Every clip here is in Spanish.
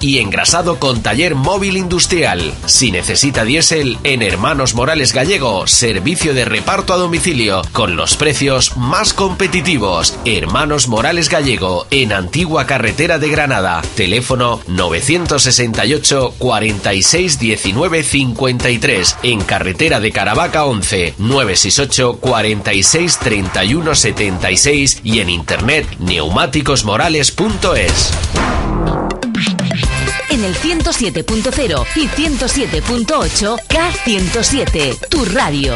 y engrasado con taller móvil industrial. Si necesita diésel, en Hermanos Morales Gallego, servicio de reparto a domicilio con los precios más competitivos. Hermanos Morales Gallego, en Antigua Carretera de Granada. Teléfono 968 46 19 53. En Carretera de Caravaca 11 968 46 31 76 y en internet neumáticosmorales.es en el 107.0 y 107.8 K107, tu radio.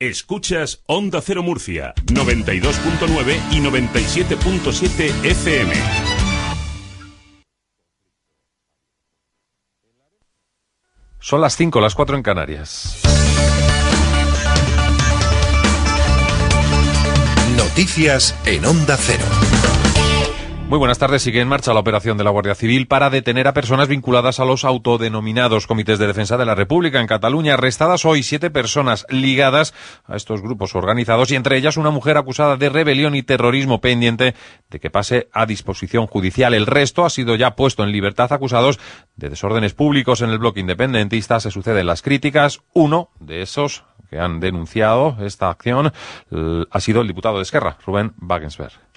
Escuchas Onda Cero Murcia, 92.9 y 97.7 FM. Son las 5, las 4 en Canarias. Noticias en Onda Cero. Muy buenas tardes. Sigue en marcha la operación de la Guardia Civil para detener a personas vinculadas a los autodenominados comités de defensa de la República en Cataluña. Arrestadas hoy siete personas ligadas a estos grupos organizados y entre ellas una mujer acusada de rebelión y terrorismo pendiente de que pase a disposición judicial. El resto ha sido ya puesto en libertad acusados de desórdenes públicos en el bloque independentista. Se suceden las críticas. Uno de esos que han denunciado esta acción ha sido el diputado de Esquerra, Rubén Wagensberg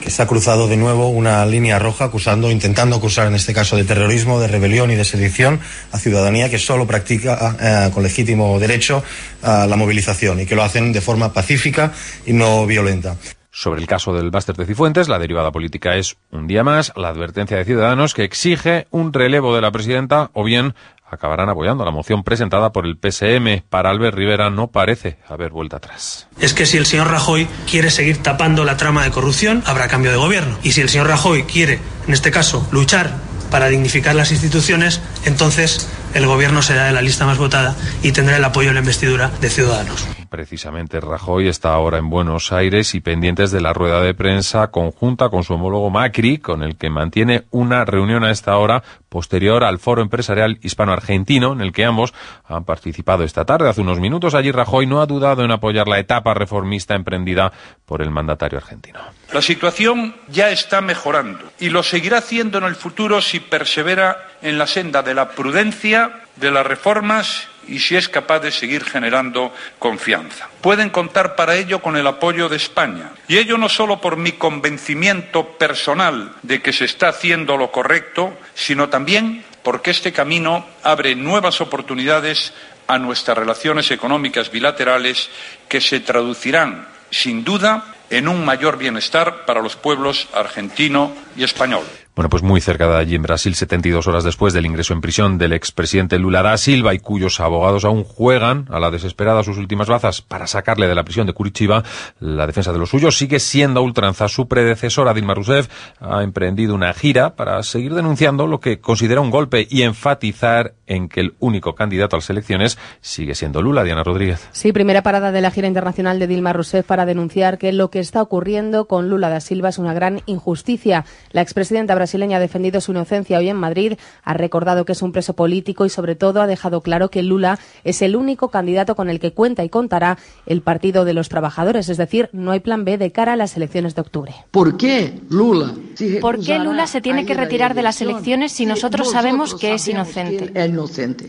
que se ha cruzado de nuevo una línea roja acusando, intentando acusar en este caso de terrorismo, de rebelión y de sedición a ciudadanía que solo practica eh, con legítimo derecho eh, la movilización y que lo hacen de forma pacífica y no violenta. Sobre el caso del Báster de Cifuentes, la derivada política es un día más la advertencia de Ciudadanos que exige un relevo de la presidenta o bien acabarán apoyando la moción presentada por el PSM. Para Albert Rivera no parece haber vuelta atrás. Es que si el señor Rajoy quiere seguir tapando la trama de corrupción, habrá cambio de gobierno. Y si el señor Rajoy quiere, en este caso, luchar para dignificar las instituciones, entonces el gobierno será de la lista más votada y tendrá el apoyo en la investidura de Ciudadanos. Precisamente Rajoy está ahora en Buenos Aires y pendientes de la rueda de prensa conjunta con su homólogo Macri, con el que mantiene una reunión a esta hora posterior al foro empresarial hispano-argentino, en el que ambos han participado esta tarde. Hace unos minutos allí Rajoy no ha dudado en apoyar la etapa reformista emprendida por el mandatario argentino. La situación ya está mejorando y lo seguirá haciendo en el futuro si persevera en la senda de la prudencia, de las reformas y si es capaz de seguir generando confianza. Pueden contar para ello con el apoyo de España. Y ello no solo por mi convencimiento personal de que se está haciendo lo correcto, sino también porque este camino abre nuevas oportunidades a nuestras relaciones económicas bilaterales que se traducirán, sin duda, en un mayor bienestar para los pueblos argentino y español. Bueno, pues muy cerca de allí en Brasil, 72 horas después del ingreso en prisión del expresidente Lula da Silva y cuyos abogados aún juegan a la desesperada sus últimas bazas para sacarle de la prisión de Curitiba, la defensa de los suyos sigue siendo ultranza. Su predecesora, Dilma Rousseff, ha emprendido una gira para seguir denunciando lo que considera un golpe y enfatizar en que el único candidato a las elecciones sigue siendo Lula, Diana Rodríguez. Sí, primera parada de la gira internacional de Dilma Rousseff para denunciar que lo que está ocurriendo con Lula da Silva es una gran injusticia. La expresidenta ha defendido su inocencia hoy en Madrid, ha recordado que es un preso político y sobre todo ha dejado claro que Lula es el único candidato con el que cuenta y contará el Partido de los Trabajadores, es decir, no hay plan B de cara a las elecciones de octubre. ¿Por qué Lula? ¿Por qué Lula se tiene que retirar de las elecciones si nosotros sabemos que es inocente?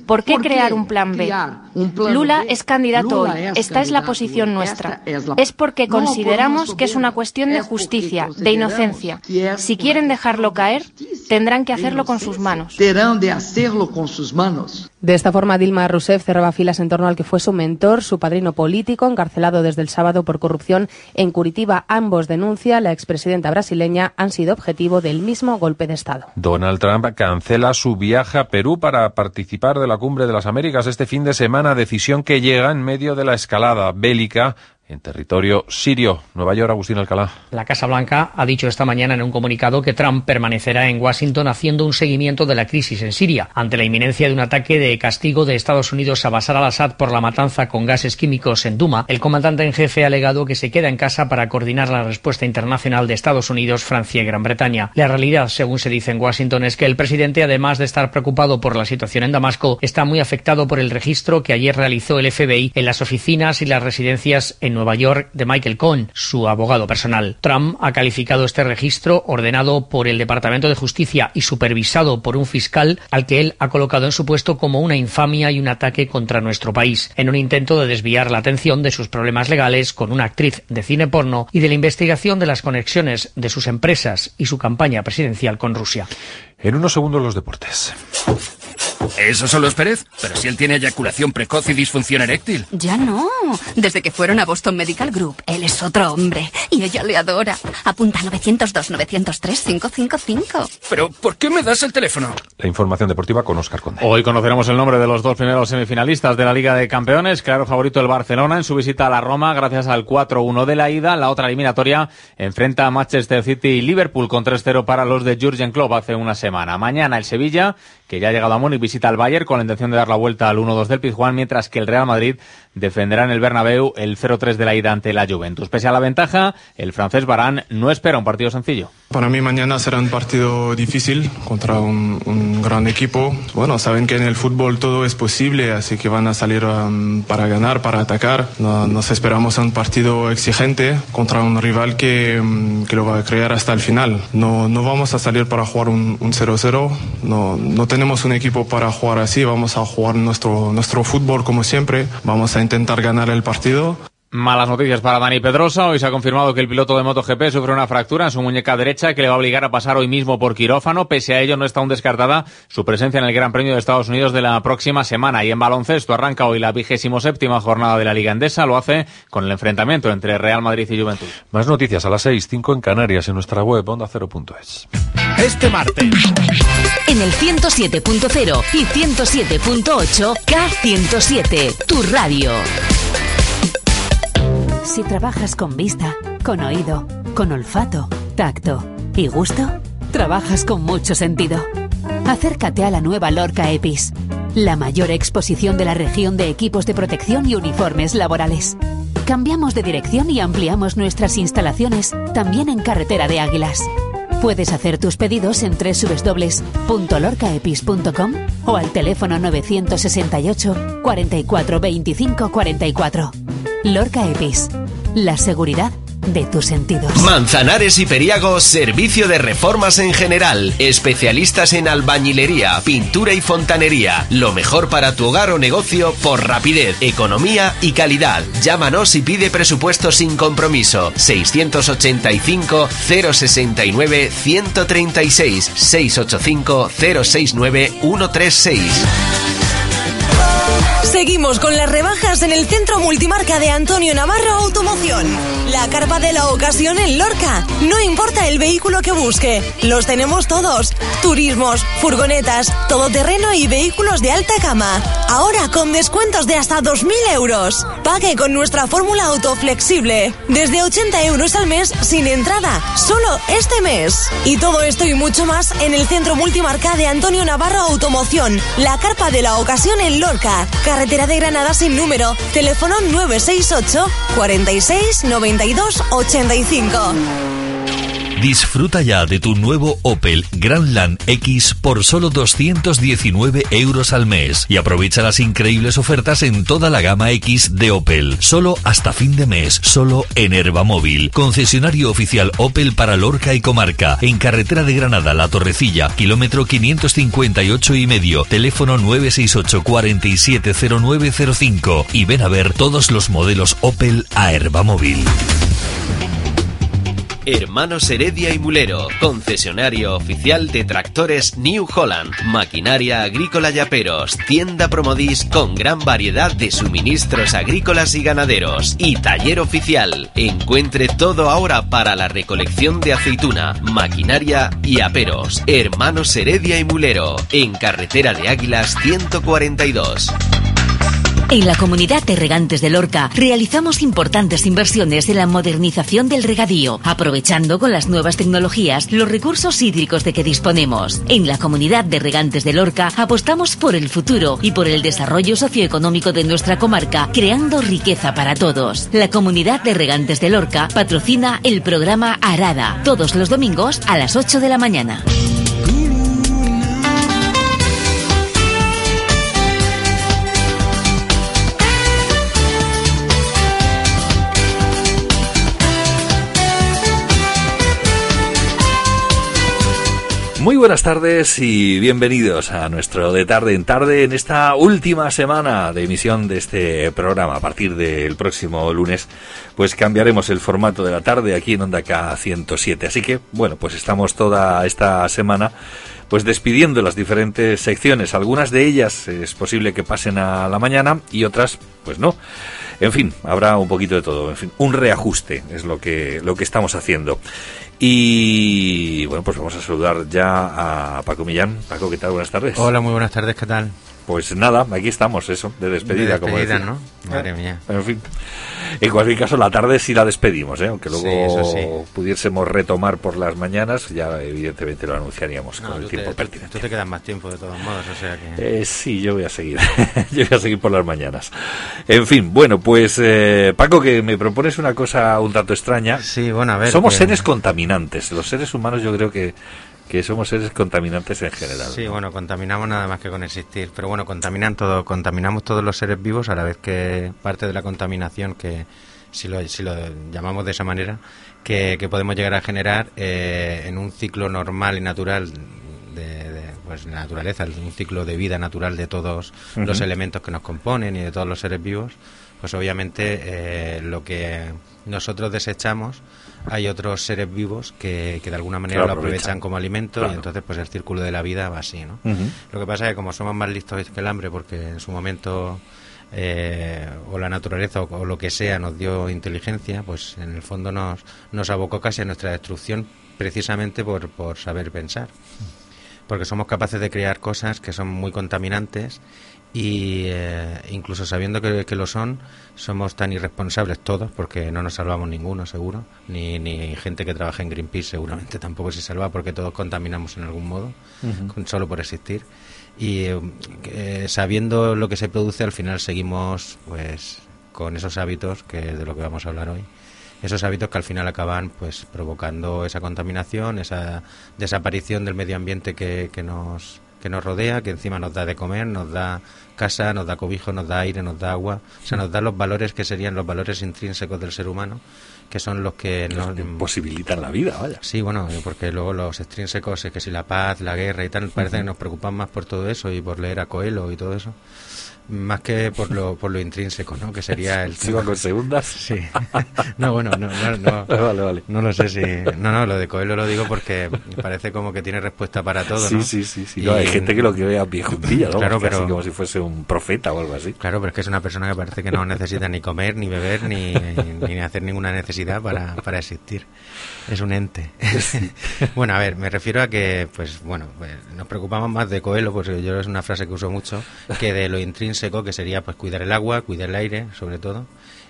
¿Por qué crear un plan B? Lula es candidato hoy. Esta es la posición nuestra. Es porque consideramos que es una cuestión de justicia, de inocencia. Si quieren dejarlo caer, tendrán que hacerlo con sus manos. de hacerlo con sus manos. De esta forma, Dilma Rousseff cerraba filas en torno al que fue su mentor, su padrino político, encarcelado desde el sábado por corrupción en Curitiba. Ambos denuncia la expresidenta brasileña han sido objetivo del mismo golpe de Estado. Donald Trump cancela su viaje a Perú para participar de la Cumbre de las Américas este fin de semana, decisión que llega en medio de la escalada bélica en territorio sirio. Nueva York, Agustín Alcalá. La Casa Blanca ha dicho esta mañana en un comunicado que Trump permanecerá en Washington haciendo un seguimiento de la crisis en Siria, ante la inminencia de un ataque de castigo de Estados Unidos a Bashar al-Assad por la matanza con gases químicos en Duma. El comandante en jefe ha alegado que se queda en casa para coordinar la respuesta internacional de Estados Unidos, Francia y Gran Bretaña. La realidad, según se dice en Washington, es que el presidente, además de estar preocupado por la situación en Damasco, está muy afectado por el registro que ayer realizó el FBI en las oficinas y las residencias en Nueva York de Michael Cohen, su abogado personal. Trump ha calificado este registro ordenado por el Departamento de Justicia y supervisado por un fiscal al que él ha colocado en su puesto como una infamia y un ataque contra nuestro país, en un intento de desviar la atención de sus problemas legales con una actriz de cine porno y de la investigación de las conexiones de sus empresas y su campaña presidencial con Rusia. En unos segundos los deportes. ¿Eso solo es Pérez? Pero si él tiene eyaculación precoz y disfunción eréctil. Ya no. Desde que fueron a Boston Medical Group, él es otro hombre. Y ella le adora. Apunta 902-903-555. Pero, ¿por qué me das el teléfono? La información deportiva con Oscar Conde. Hoy conoceremos el nombre de los dos primeros semifinalistas de la Liga de Campeones. Claro favorito el Barcelona en su visita a la Roma gracias al 4-1 de la ida. La otra eliminatoria enfrenta a Manchester City y Liverpool con 3-0 para los de Jurgen Klopp hace una semana. Mañana el Sevilla, que ya ha llegado a Múnich, visita al Bayern con la intención de dar la vuelta al 1-2 del Pizjuán, mientras que el Real Madrid defenderá en el Bernabéu el 0-3 de la ida ante la Juventus. Pese a la ventaja, el francés Barán no espera un partido sencillo. Para mí mañana será un partido difícil contra un, un gran equipo. Bueno, saben que en el fútbol todo es posible, así que van a salir um, para ganar, para atacar. No, nos esperamos un partido exigente contra un rival que, um, que, lo va a crear hasta el final. No, no vamos a salir para jugar un 0-0. No, no tenemos un equipo para jugar así. Vamos a jugar nuestro, nuestro fútbol como siempre. Vamos a intentar ganar el partido. Malas noticias para Dani Pedrosa. Hoy se ha confirmado que el piloto de MotoGP sufre una fractura en su muñeca derecha que le va a obligar a pasar hoy mismo por quirófano. Pese a ello, no está aún descartada su presencia en el Gran Premio de Estados Unidos de la próxima semana. Y en baloncesto arranca hoy la vigésimo séptima jornada de la Liga Endesa. Lo hace con el enfrentamiento entre Real Madrid y Juventud. Más noticias a las seis, cinco en Canarias en nuestra web onda ondacero.es. Este martes. En el 107.0 y 107.8 K107, tu radio. Si trabajas con vista, con oído, con olfato, tacto y gusto, trabajas con mucho sentido. Acércate a la nueva Lorca EPIS, la mayor exposición de la región de equipos de protección y uniformes laborales. Cambiamos de dirección y ampliamos nuestras instalaciones también en Carretera de Águilas. Puedes hacer tus pedidos en www.lorcaepis.com o al teléfono 968 44 25 44. Lorca Epis, la seguridad de tus sentidos. Manzanares y Periago, servicio de reformas en general. Especialistas en albañilería, pintura y fontanería. Lo mejor para tu hogar o negocio por rapidez, economía y calidad. Llámanos y pide presupuesto sin compromiso. 685 069 136 685 069 136. Seguimos con las rebajas en el centro multimarca de Antonio Navarro Automoción. La carpa de la ocasión en Lorca. No importa el vehículo que busque, los tenemos todos. Turismos, furgonetas, todoterreno y vehículos de alta gama. Ahora con descuentos de hasta 2.000 euros. Pague con nuestra fórmula autoflexible. Desde 80 euros al mes sin entrada. Solo este mes. Y todo esto y mucho más en el centro multimarca de Antonio Navarro Automoción. La carpa de la ocasión en Lorca. Carretera de Granada sin número. Teléfono 968 46 92 85. Disfruta ya de tu nuevo Opel Grandland X por solo 219 euros al mes y aprovecha las increíbles ofertas en toda la gama X de Opel. Solo hasta fin de mes, solo en Herbamóvil. Concesionario oficial Opel para Lorca y Comarca. En carretera de Granada, La Torrecilla, kilómetro 558 y medio. Teléfono 968 470905 y ven a ver todos los modelos Opel a Herbamóvil. Hermanos Heredia y Mulero, concesionario oficial de tractores New Holland, maquinaria agrícola y aperos, tienda Promodis con gran variedad de suministros agrícolas y ganaderos y taller oficial. Encuentre todo ahora para la recolección de aceituna, maquinaria y aperos. Hermanos Heredia y Mulero, en carretera de Águilas 142. En la comunidad de regantes de Lorca realizamos importantes inversiones en la modernización del regadío, aprovechando con las nuevas tecnologías los recursos hídricos de que disponemos. En la comunidad de regantes de Lorca apostamos por el futuro y por el desarrollo socioeconómico de nuestra comarca, creando riqueza para todos. La comunidad de regantes de Lorca patrocina el programa Arada, todos los domingos a las 8 de la mañana. Muy buenas tardes y bienvenidos a nuestro de tarde en tarde en esta última semana de emisión de este programa. A partir del próximo lunes, pues cambiaremos el formato de la tarde aquí en Onda K107. Así que, bueno, pues estamos toda esta semana pues despidiendo las diferentes secciones. Algunas de ellas es posible que pasen a la mañana y otras, pues no. En fin, habrá un poquito de todo. En fin, un reajuste es lo que, lo que estamos haciendo. Y bueno, pues vamos a saludar ya a Paco Millán. Paco, ¿qué tal? Buenas tardes. Hola, muy buenas tardes, ¿qué tal? Pues nada, aquí estamos, eso, de despedida, como decía. ¿no? Madre mía. En fin. En cualquier caso, la tarde sí la despedimos, ¿eh? aunque luego pudiésemos retomar por las mañanas, ya evidentemente lo anunciaríamos con el tiempo pertinente. Tú te quedas más tiempo de todos modos, o sea que... Eh, sí, yo voy a seguir, yo voy a seguir por las mañanas. En fin, bueno, pues eh, Paco, que me propones una cosa un tanto extraña. Sí, bueno, a ver. Somos seres contaminantes, los seres humanos yo creo que que somos seres contaminantes en general. Sí, bueno, contaminamos nada más que con existir, pero bueno, contaminan todo, contaminamos todos los seres vivos a la vez que parte de la contaminación que si lo, si lo llamamos de esa manera, que, podemos llegar a generar eh, en un ciclo normal y natural de, pues, la naturaleza, un ciclo de vida natural de todos los elementos que nos componen y de todos los seres vivos, pues obviamente eh, lo que nosotros desechamos hay otros seres vivos que, que de alguna manera lo aprovechan, como alimento y entonces pues el círculo de la vida va así, ¿no? Lo que pasa es que como somos más listos que el hambre porque en su momento eh, o la naturaleza o, lo que sea nos dio inteligencia, pues en el fondo nos, nos abocó casi a nuestra destrucción precisamente por, por saber pensar. Porque somos capaces de crear cosas que son muy contaminantes y eh, incluso sabiendo que, lo son, somos tan irresponsables todos, porque no nos salvamos ninguno, seguro, ni, ni gente que trabaja en Greenpeace seguramente tampoco se salva, porque todos contaminamos en algún modo, solo por existir. Y eh, sabiendo lo que se produce, al final seguimos pues con esos hábitos, que de lo que vamos a hablar hoy, esos hábitos que al final acaban pues provocando esa contaminación, esa desaparición del medio ambiente que, que nos que nos rodea, que encima nos da de comer, nos da casa, nos da cobijo, nos da aire, nos da agua, o sea, nos da los valores que serían los valores intrínsecos del ser humano, que son los que nos posibilitan la vida, vaya. Sí, bueno, porque luego los extrínsecos es que si la paz, la guerra y tal, parece que nos preocupan más por todo eso y por leer a Coelho y todo eso más que por lo, por lo intrínseco, ¿no? Que sería el... ¿Sigo con segundas? Sí. No, bueno, no, no, no, vale, vale. no lo sé si... No, no, lo de Coelho lo digo porque parece como que tiene respuesta para todo, ¿no? Sí, sí, sí. hay gente que lo que ve a pie ¿no? Claro, pero... como si fuese un profeta o algo así. Claro, pero es que es una persona que parece que no necesita ni comer, ni beber, ni, ni hacer ninguna necesidad para, para existir. Es un ente. bueno, a ver, me refiero a que, pues, bueno, pues, nos preocupamos más de Coelho, pues yo es una frase que uso mucho, que de lo intrínseco seco, que sería pues cuidar el agua, cuidar el aire, sobre todo,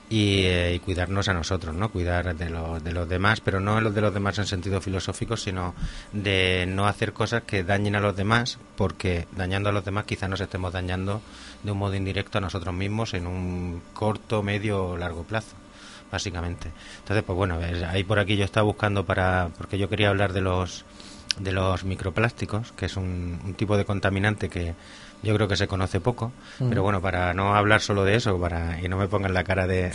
eh, y, cuidarnos a nosotros, ¿no? Cuidar de, los de los demás, pero no los de los demás en sentido filosófico, sino de no hacer cosas que dañen a los demás, porque dañando a los demás quizás nos estemos dañando de un modo indirecto a nosotros mismos en un corto, medio o largo plazo básicamente. Entonces, pues bueno, ahí por aquí yo estaba buscando para, porque yo quería hablar de los de los microplásticos, que es un, un tipo de contaminante que yo creo que se conoce poco, pero bueno, para no hablar solo de eso, para y no me pongan la cara de,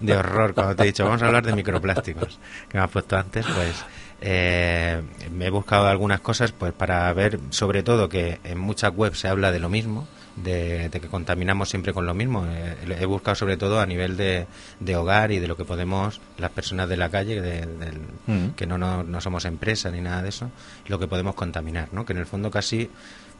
de horror cuando te he dicho, vamos a hablar de microplásticos, que me has puesto antes, pues eh, me he buscado algunas cosas pues para ver, sobre todo, que en muchas webs se habla de lo mismo, de, que contaminamos siempre con lo mismo. Eh, he buscado sobre todo a nivel de, de, hogar y de lo que podemos, las personas de la calle, de, que no, no, no, somos empresa ni nada de eso, lo que podemos contaminar, ¿no? Que en el fondo casi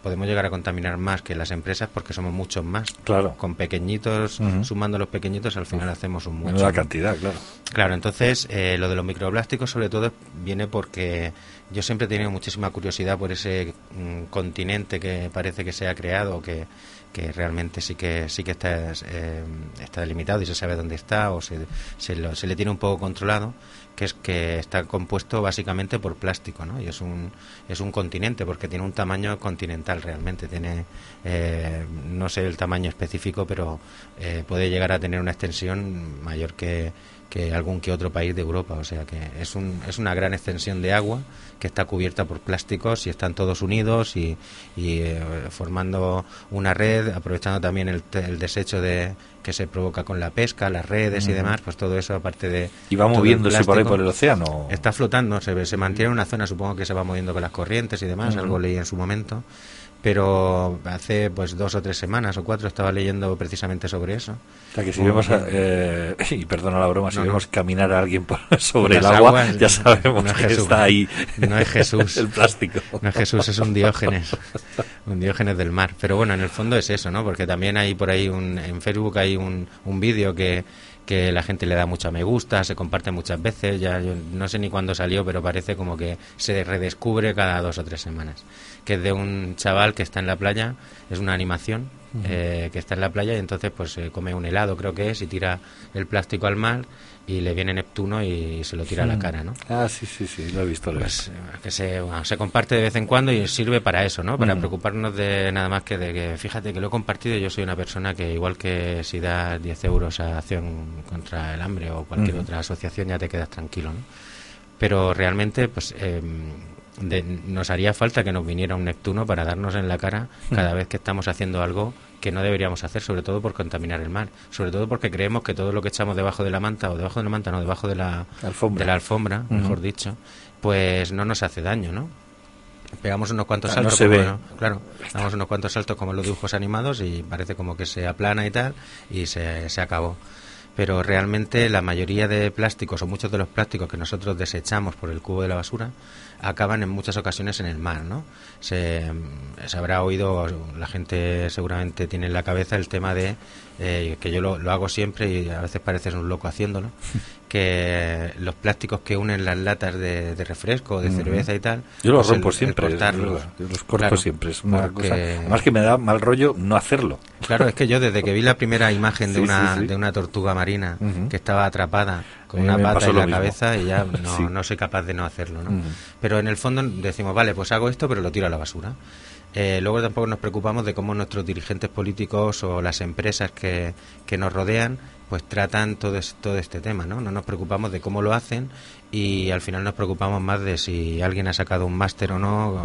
podemos llegar a contaminar más que las empresas porque somos muchos más. Claro. Con pequeñitos, sumando los pequeñitos, al final hacemos un mucho. La cantidad, claro. Claro, entonces eh, lo de los microplásticos sobre todo viene porque yo siempre he tenido muchísima curiosidad por ese mm, continente que parece que se ha creado, que, que realmente sí que sí que está, eh, está delimitado y se sabe dónde está o se, se, se le tiene un poco controlado que es que está compuesto básicamente por plástico, ¿no? Y es un, es un continente porque tiene un tamaño continental realmente. Tiene, eh, no sé el tamaño específico, pero eh, puede llegar a tener una extensión mayor que, que algún que otro país de Europa. O sea que es, un, es una gran extensión de agua que está cubierta por plásticos y están todos unidos y, y eh, formando una red, aprovechando también el, el desecho de que se provoca con la pesca, las redes y demás, pues todo eso aparte de... ¿Y va moviéndose por ahí por el océano? Está flotando, se, se mantiene en una zona, supongo que se va moviendo con las corrientes y demás, algo leí en su momento pero hace pues dos o tres semanas o cuatro estaba leyendo precisamente sobre eso. O sea que si vemos, eh, y perdona la broma, si vemos caminar a alguien por, sobre el agua, ya sabemos que está ahí. No es Jesús. el plástico. No es Jesús, es un diógenes. un diógenes del mar. Pero bueno, en el fondo es eso, ¿no? Porque también hay por ahí un, en Facebook hay un, un vídeo que que la gente le da mucha me gusta, se comparte muchas veces, ya yo no sé ni cuándo salió, pero parece como que se redescubre cada dos o tres semanas que es de un chaval que está en la playa, es una animación eh, que está en la playa y entonces pues come un helado creo que es y tira el plástico al mar y le viene Neptuno y se lo tira a la cara, ¿no? Ah, sí, sí, sí, lo he visto. pues, que se, se comparte de vez en cuando y sirve para eso, ¿no? Para preocuparnos de nada más que de que, fíjate que lo he compartido yo soy una persona que igual que si das 10 euros a Acción contra el Hambre o cualquier otra asociación ya te quedas tranquilo, ¿no? Pero realmente, pues... Eh, nos haría falta que nos viniera un Neptuno para darnos en la cara cada vez que estamos haciendo algo que no deberíamos hacer, sobre todo por contaminar el mar, sobre todo porque creemos que todo lo que echamos debajo de la manta, o debajo de la manta, no, debajo de la alfombra, de la alfombra mejor dicho, pues no nos hace daño, ¿no? Pegamos unos cuantos saltos, claro, damos unos cuantos saltos como los dibujos animados y parece como que se aplana y tal, y se, se acabó. Pero realmente la mayoría de plásticos o muchos de los plásticos que nosotros desechamos por el cubo de la basura acaban en muchas ocasiones en el mar, ¿no? Se, se habrá oído, la gente seguramente tiene en la cabeza el tema de, eh, que yo lo, lo, hago siempre y a veces pareces un loco haciéndolo, que los plásticos que unen las latas de, refresco, de cerveza y tal... Yo los pues rompo siempre, los corto siempre, es una cosa... Además que me da mal rollo no hacerlo. Claro, es que yo desde que vi la primera imagen de, una, de una tortuga marina que estaba atrapada con una pata en la cabeza y ya no, no, soy capaz de no hacerlo, ¿no? Pero en el fondo decimos, vale, pues hago esto, pero lo tiro a la basura. Eh, luego tampoco nos preocupamos de cómo nuestros dirigentes políticos o las empresas que, que nos rodean pues tratan todo, todo este tema, ¿no? No nos preocupamos de cómo lo hacen y al final nos preocupamos más de si alguien ha sacado un máster o no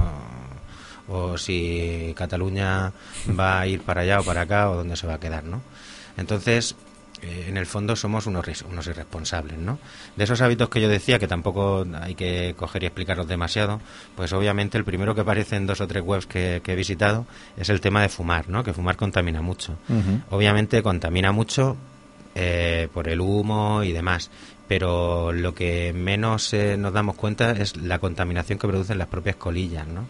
o, si Cataluña va a ir para allá o para acá o dónde se va a quedar, ¿no? Entonces, eh, en el fondo somos unos, unos irresponsables, ¿no? De esos hábitos que yo decía, que tampoco hay que coger y explicarlos demasiado, pues obviamente el primero que aparece en dos o tres webs que, he visitado es el tema de fumar, ¿no? Que fumar contamina mucho. Obviamente contamina mucho eh, por el humo y demás, pero lo que menos eh, nos damos cuenta es la contaminación que producen las propias colillas, ¿no?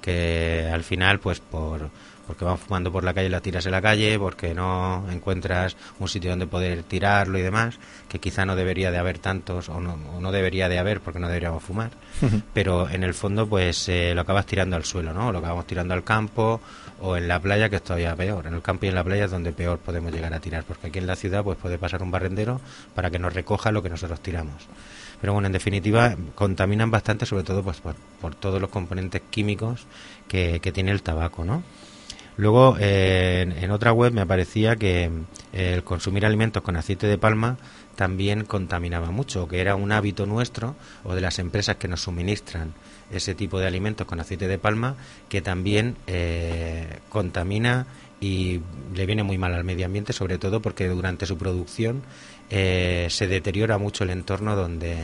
Que al final, pues por porque van fumando por la calle, la tiras en la calle, porque no encuentras un sitio donde poder tirarlo y demás, que quizá no debería de haber tantos, o no, no debería de haber porque no deberíamos fumar, pero en el fondo pues eh, lo acabas tirando al suelo, ¿no? Lo acabamos tirando al campo o en la playa, que es todavía peor. En el campo y en la playa es donde peor podemos llegar a tirar, porque aquí en la ciudad pues puede pasar un barrendero para que nos recoja lo que nosotros tiramos. Pero bueno, en definitiva, contaminan bastante, sobre todo pues por, por todos los componentes químicos que, que tiene el tabaco, ¿no? Luego, eh, en, otra web me aparecía que eh, el consumir alimentos con aceite de palma también contaminaba mucho, que era un hábito nuestro o de las empresas que nos suministran ese tipo de alimentos con aceite de palma, que también eh, contamina y le viene muy mal al medio ambiente, sobre todo porque durante su producción se deteriora mucho el entorno donde,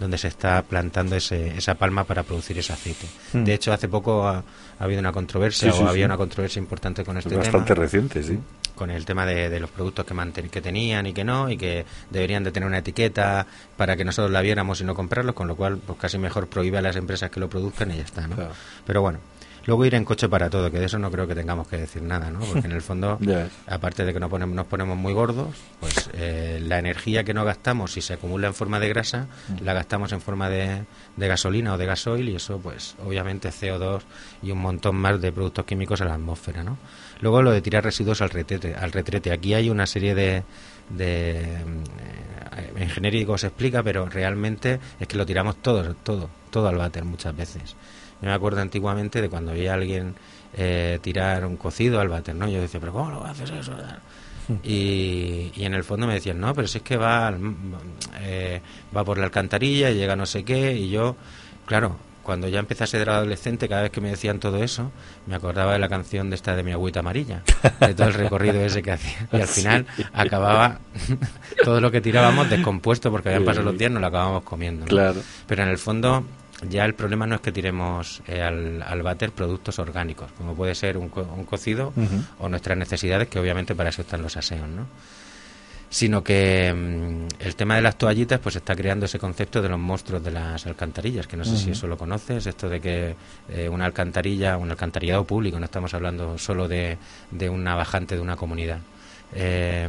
donde se está plantando ese, esa palma para producir ese aceite. Hmm. De hecho, hace poco ha, habido una controversia o había una controversia importante con este Bastante tema. Bastante reciente, sí. Con el tema de, los productos que, que tenían y que no, y que deberían de tener una etiqueta para que nosotros la viéramos y no comprarlos, con lo cual pues casi mejor prohíbe a las empresas que lo produzcan y ya está, ¿no? Pero bueno, Luego ir en coche para todo, que de eso no creo que tengamos que decir nada, ¿no? Porque en el fondo, aparte de que nos ponemos, nos ponemos muy gordos, pues eh, la energía que no gastamos, si se acumula en forma de grasa, mm. la gastamos en forma de, de, gasolina o de gasoil y eso, pues obviamente CO2 y un montón más de productos químicos a la atmósfera, ¿no? Luego lo de tirar residuos al retrete. Al retrete. Aquí hay una serie de, de eh, en genérico se explica, pero realmente es que lo tiramos todo, todo, todo al váter muchas veces. Yo me acuerdo antiguamente de cuando veía a alguien eh, tirar un cocido al váter, ¿no? Yo decía, pero ¿cómo lo haces eso? Y, y, en el fondo me decían, no, pero si es que va, eh, va por la alcantarilla y llega no sé qué, y yo, claro, cuando ya empecé a ser adolescente, cada vez que me decían todo eso, me acordaba de la canción de esta de mi agüita amarilla, de todo el recorrido ese que hacía. Y al final acababa todo lo que tirábamos descompuesto porque habían pasado los días, nos lo acabábamos comiendo. Claro. Pero en el fondo ya el problema no es que tiremos eh, al, al váter productos orgánicos, como puede ser un, un cocido o nuestras necesidades, que obviamente para eso están los aseos, ¿no? Sino que mm, el tema de las toallitas, pues está creando ese concepto de los monstruos de las alcantarillas, que no sé si eso lo conoces, esto de que eh, una alcantarilla, un alcantarillado público, no estamos hablando solo de, de una bajante de una comunidad. Eh,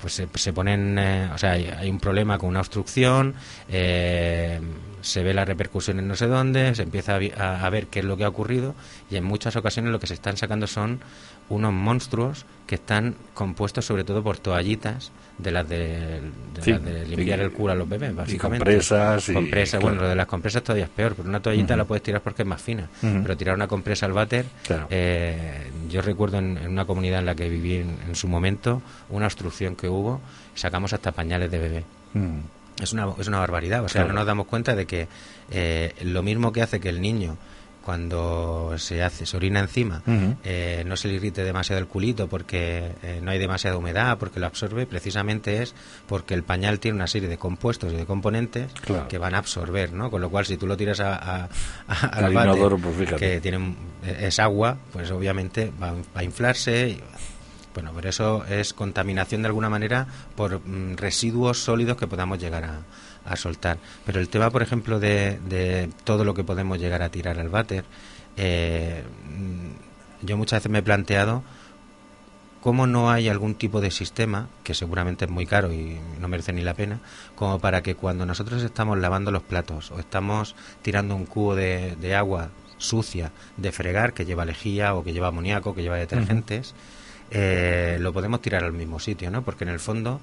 pues se, se ponen, eh, o sea, hay, hay un problema con una obstrucción, eh, se ve la repercusión en no sé dónde, se empieza a, a- ver qué es lo que ha ocurrido y en muchas ocasiones lo que se están sacando son unos monstruos que están compuestos sobre todo por toallitas de las de, de Sí, las de limpiar y- el culo a los bebés, y básicamente. compresas y- Compresas, claro. bueno, lo de las compresas todavía es peor, pero una toallita la puedes tirar porque es más fina, pero tirar una compresa al váter, Claro. eh, yo recuerdo en, en una comunidad en la que viví en, en su momento una obstrucción que hubo, sacamos hasta pañales de bebé. Es una, es una barbaridad, o sea, Claro. no nos damos cuenta de que eh, lo mismo que hace que el niño cuando se hace se orina encima eh, no se le irrite demasiado el culito porque eh, no hay demasiada humedad porque lo absorbe precisamente es porque el pañal tiene una serie de compuestos y de componentes Claro. que van a absorber no con lo cual si tú lo tiras a, a, a- Al inodoro, pues que tiene es agua pues obviamente va, va a inflarse y- bueno, pero eso es contaminación de alguna manera por mm, residuos sólidos que podamos llegar a, a soltar. Pero el tema, por ejemplo, de, de todo lo que podemos llegar a tirar al váter, eh, mm, yo muchas veces me he planteado cómo no hay algún tipo de sistema, que seguramente es muy caro y no merece ni la pena, como para que cuando nosotros estamos lavando los platos o estamos tirando un cubo de, de agua sucia de fregar que lleva lejía o que lleva amoníaco, que lleva detergentes, eh, lo podemos tirar al mismo sitio, ¿no? Porque en el fondo,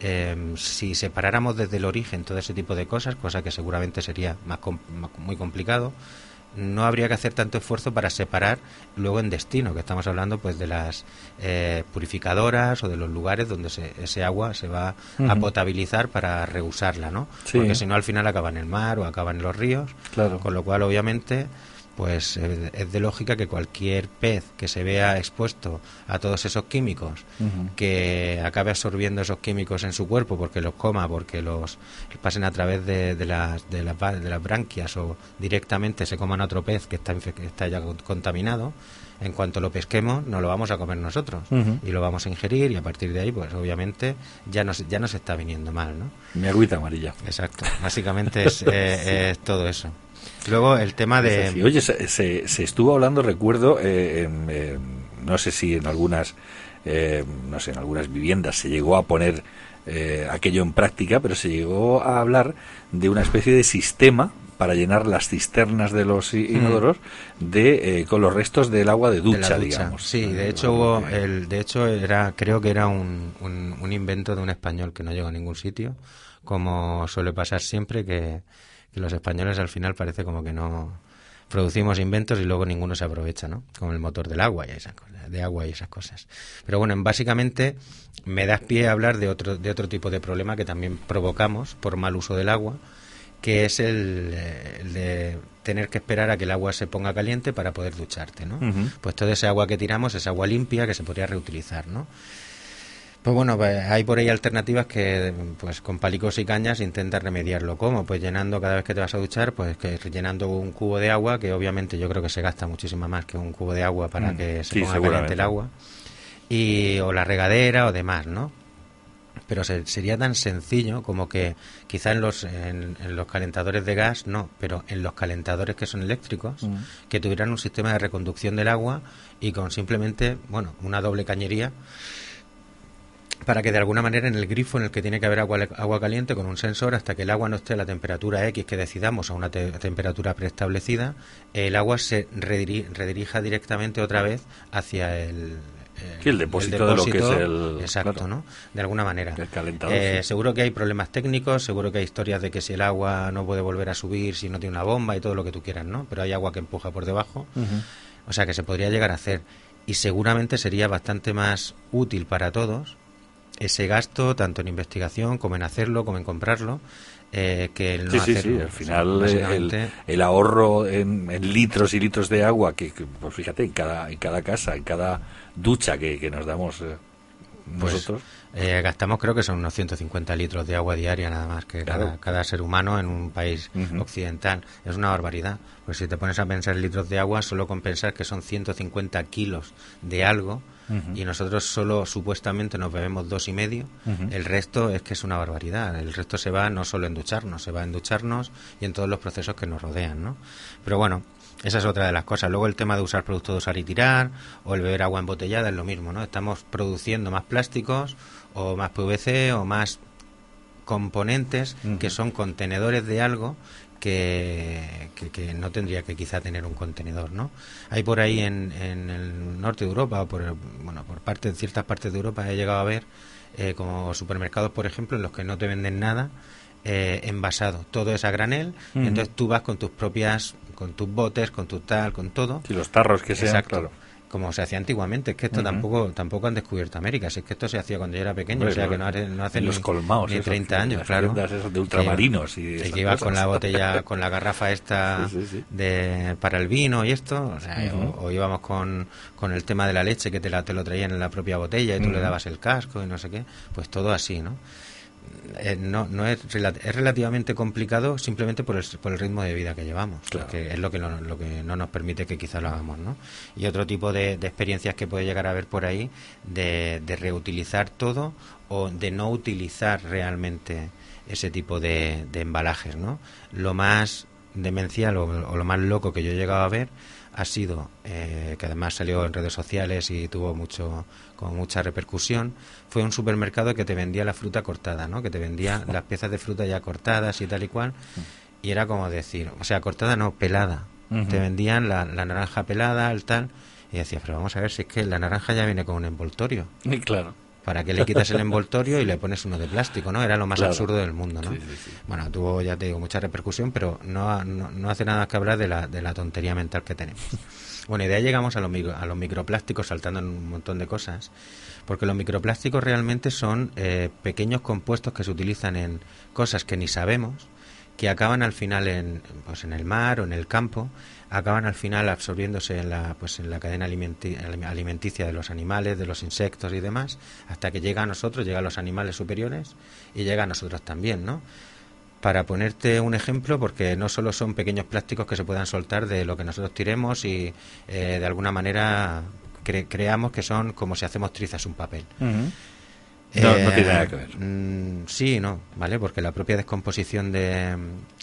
eh, si separáramos desde el origen todo ese tipo de cosas, cosa que seguramente sería más com- más- muy complicado, no habría que hacer tanto esfuerzo para separar luego en destino, que estamos hablando pues de las eh, purificadoras o de los lugares donde se- ese agua se va a potabilizar para reusarla, ¿no? Sí. Porque si no al final acaba en el mar o acaba en los ríos, Claro. con lo cual obviamente pues eh, es de lógica que cualquier pez que se vea expuesto a todos esos químicos que acabe absorbiendo esos químicos en su cuerpo porque los coma, porque los pasen a través de, de las, de, las, de las branquias o directamente se coman a otro pez que está, que está ya con- contaminado, en cuanto lo pesquemos nos lo vamos a comer nosotros y lo vamos a ingerir y a partir de ahí pues obviamente ya nos, ya nos está viniendo mal, ¿no? Mi agüita amarilla. Exacto, básicamente es, eh, es todo eso. Luego el tema de... Así. Oye, se, se- se estuvo hablando, recuerdo, eh, en, no sé si en algunas, eh, no sé, en algunas viviendas se llegó a poner eh, aquello en práctica, pero se llegó a hablar de una especie de sistema para llenar las cisternas de los i- inodoros de eh, con los restos del agua de de ducha, la ducha. digamos. Sí, de hecho hubo el, de hecho era, creo que era un, un, un invento de un español que no llegó a ningún sitio, como suele pasar siempre que, que los españoles al final parece como que no producimos inventos y luego ninguno se aprovecha, ¿no? Como el motor del agua y esas cosas, de agua y esas cosas. Pero bueno, básicamente me das pie a hablar de otro de otro tipo de problema que también provocamos por mal uso del agua, que es el, eh, el de tener que esperar a que el agua se ponga caliente para poder ducharte, ¿no? Pues todo ese agua que tiramos es agua limpia que se podría reutilizar, ¿no? Pues bueno, pues hay por ahí alternativas que pues con palicos y cañas intentas remediarlo. ¿Cómo? Pues llenando cada vez que te vas a duchar, pues que llenando un cubo de agua, que obviamente yo creo que se gasta muchísimo más que un cubo de agua para Mm, que se sí, ponga caliente el agua. Y, o la regadera o demás, ¿no? Pero se- sería tan sencillo como que quizá en los, en, en los calentadores de gas no, pero en los calentadores que son eléctricos, Mm. que tuvieran un sistema de reconducción del agua y con simplemente, bueno, una doble cañería para que de alguna manera en el grifo en el que tiene que haber agua, agua caliente con un sensor hasta que el agua no esté a la temperatura X que decidamos a una te- temperatura preestablecida, el agua se rediri- redirija directamente otra vez hacia el, Sí, el depósito de lo que es el- exacto, claro. ¿no? De alguna manera. El calentador, Eh, sí. Seguro que hay problemas técnicos, seguro que hay historias de que si el agua no puede volver a subir, si no tiene una bomba y todo lo que tú quieras, ¿no? Pero hay agua que empuja por debajo. O sea que se podría llegar a hacer. Y seguramente sería bastante más útil para todos ese gasto tanto en investigación como en hacerlo, como en comprarlo. Eh, que el no sí, sí, hacerlo. sí, al final el, el, ahorro en, en, litros y litros de agua, que, que, pues fíjate, en cada, en cada casa, en cada ducha que, que nos damos eh, pues, nosotros. Eh, gastamos creo que son unos 150 litros de agua diaria nada más que Claro. cada, cada ser humano en un país occidental. Es una barbaridad. Pues si te pones a pensar en litros de agua, solo con pensar que son 150 kilos de algo Y nosotros solo supuestamente nos bebemos dos y medio, el resto es que es una barbaridad. El resto se va no solo en ducharnos, se va en ducharnos y en todos los procesos que nos rodean, ¿no? Pero bueno, esa es otra de las cosas. Luego el tema de usar productos de usar y tirar o el beber agua embotellada es lo mismo, ¿no? Estamos produciendo más plásticos o más PVC o más componentes que son contenedores de algo que, que, que no tendría que quizá tener un contenedor, ¿no? Hay por ahí en, en el norte de Europa o por, el- bueno, por parte, ciertas partes de Europa he llegado a ver eh, como supermercados, por ejemplo, en los que no te venden nada eh, envasado. Todo es a granel, entonces tú vas con tus propias, con tus botes, con tu tal, con todo. Y los tarros que sean, Exacto. claro. Como se hacía antiguamente, es que esto tampoco tampoco han descubierto América, si es que esto se hacía cuando yo era pequeño, o sea que no hace, no hace en los ni, colmaos, ni esos, 30 años, claro. esas de Que ultramarinos y esas que iba cosas. con la botella, con la garrafa esta Sí, sí, sí. de para el vino y esto, o, sea, o, o íbamos con, con el tema de la leche que te, la, te lo traían en la propia botella y tú le dabas el casco y no sé qué, pues todo así, ¿no? Eh, no, no es, es relativamente complicado simplemente por el, por el ritmo de vida que llevamos, porque es lo que, no, lo que no nos permite que quizá lo hagamos, ¿no? Y otro tipo de, de experiencias que puede llegar a haber por ahí de, de reutilizar todo o de no utilizar realmente ese tipo de, de embalajes, ¿no? Lo más demencial o, o lo más loco que yo he llegado a ver ha sido, eh, que además salió en redes sociales y tuvo mucho con mucha repercusión, fue un supermercado que te vendía la fruta cortada, ¿no? Que te vendía las piezas de fruta ya cortadas y tal y cual. Y era como decir, o sea, cortada no, pelada. Te vendían la, la naranja pelada, el tal. Y decía, pero vamos a ver si es que la naranja ya viene con un envoltorio. Y claro. ¿Para que le quitas el envoltorio y le pones uno de plástico, no? Era lo más Claro. absurdo del mundo, ¿no? Sí, sí, sí. Bueno, tuvo, ya te digo, mucha repercusión, pero no, no, no hace nada que hablar de la, de la tontería mental que tenemos. Bueno, y de ahí llegamos a los, micro- a los microplásticos saltando en un montón de cosas, porque los microplásticos realmente son eh, pequeños compuestos que se utilizan en cosas que ni sabemos, que acaban al final en, pues en el mar o en el campo, acaban al final absorbiéndose en la, pues en la cadena alimenti- alimenticia de los animales, de los insectos y demás, hasta que llega a nosotros, llega a los animales superiores y llega a nosotros también, ¿no? Para ponerte un ejemplo, porque no solo son pequeños plásticos que se puedan soltar de lo que nosotros tiremos y eh, de alguna manera cre- creamos que son como si hacemos trizas un papel. No, no tiene nada que ver. mm, sí, no, ¿vale? Porque la propia descomposición de,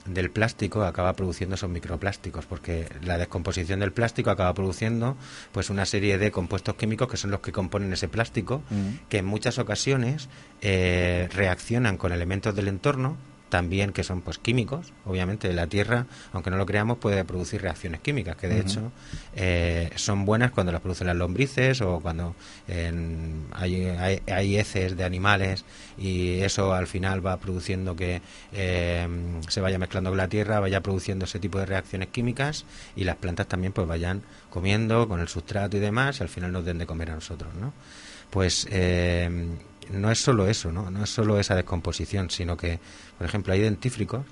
del plástico acaba produciendo esos microplásticos, porque la descomposición del plástico acaba produciendo pues una serie de compuestos químicos que son los que componen ese plástico, Mm. que en muchas ocasiones eh, reaccionan con elementos del entorno, también que son pues químicos, obviamente la Tierra, aunque no lo creamos, puede producir reacciones químicas, que de hecho eh, son buenas cuando las producen las lombrices o cuando en- hay, hay, hay heces de animales y eso al final va produciendo que eh, se vaya mezclando con la tierra, vaya produciendo ese tipo de reacciones químicas y las plantas también pues vayan comiendo con el sustrato y demás y al final nos den de comer a nosotros, ¿no? Pues eh, no es solo eso, ¿no? No es solo esa descomposición, sino que, por ejemplo, hay dentífricos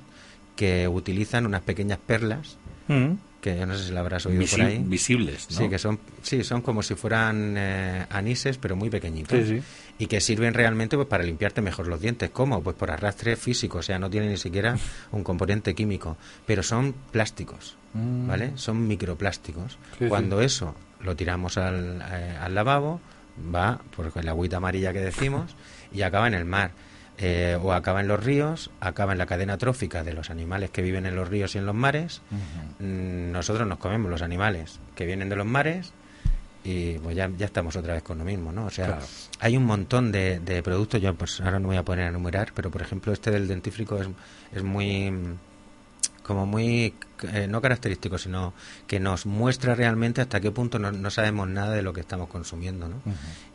que utilizan unas pequeñas perlas Mm. que yo no sé si la habrás oído Visi- por ahí. visibles, ¿no? Sí, que son, sí, son como si fueran eh, anises, pero muy pequeñitos. Sí, sí. Y que sirven realmente pues, para limpiarte mejor los dientes. ¿Cómo? Pues por arrastre físico, o sea, no tienen ni siquiera un componente químico, pero son plásticos, Mm. ¿vale? Son microplásticos. Sí, Cuando eso lo tiramos al, eh, al lavabo, va por la agüita amarilla que decimos y acaba en el mar. Eh, o acaba en los ríos, acaba en la cadena trófica de los animales que viven en los ríos y en los mares. Mm, Nosotros nos comemos los animales que vienen de los mares y pues ya, ya estamos otra vez con lo mismo, ¿no? O sea, Claro. hay un montón de, de productos, yo pues ahora no voy a poner a enumerar, pero por ejemplo este del dentífrico es, es muy como muy eh, no característico, sino que nos muestra realmente hasta qué punto no, no sabemos nada de lo que estamos consumiendo, ¿no?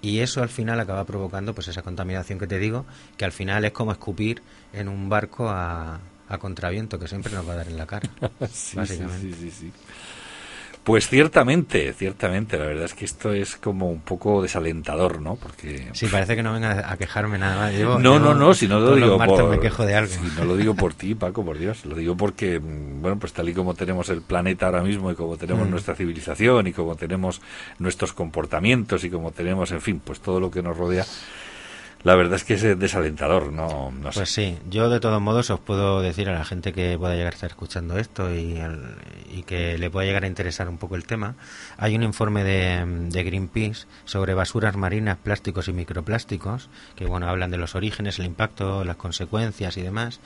Y eso al final acaba provocando pues esa contaminación que te digo, que al final es como escupir en un barco a, a contraviento, que siempre nos va a dar en la cara, Sí, básicamente. sí, sí, sí, sí. Pues ciertamente, ciertamente, la verdad es que esto es como un poco desalentador, ¿no? Porque sí parece que no venga a quejarme nada más. no, no, no, si no lo digo por me quejo de algo. Si no lo digo por ti, Paco, por Dios, lo digo porque mm, bueno, pues tal y como tenemos el planeta ahora mismo y como tenemos mm. nuestra civilización y como tenemos nuestros comportamientos y como tenemos, en fin, pues todo lo que nos rodea la verdad es que es desalentador, no, no Pues sí, yo de todos modos os puedo decir a la gente que pueda llegar a estar escuchando esto y, y que le pueda llegar a interesar un poco el tema, hay un informe de, de, Greenpeace sobre basuras marinas, plásticos y microplásticos, que bueno, hablan de los orígenes, el impacto, las consecuencias y demás,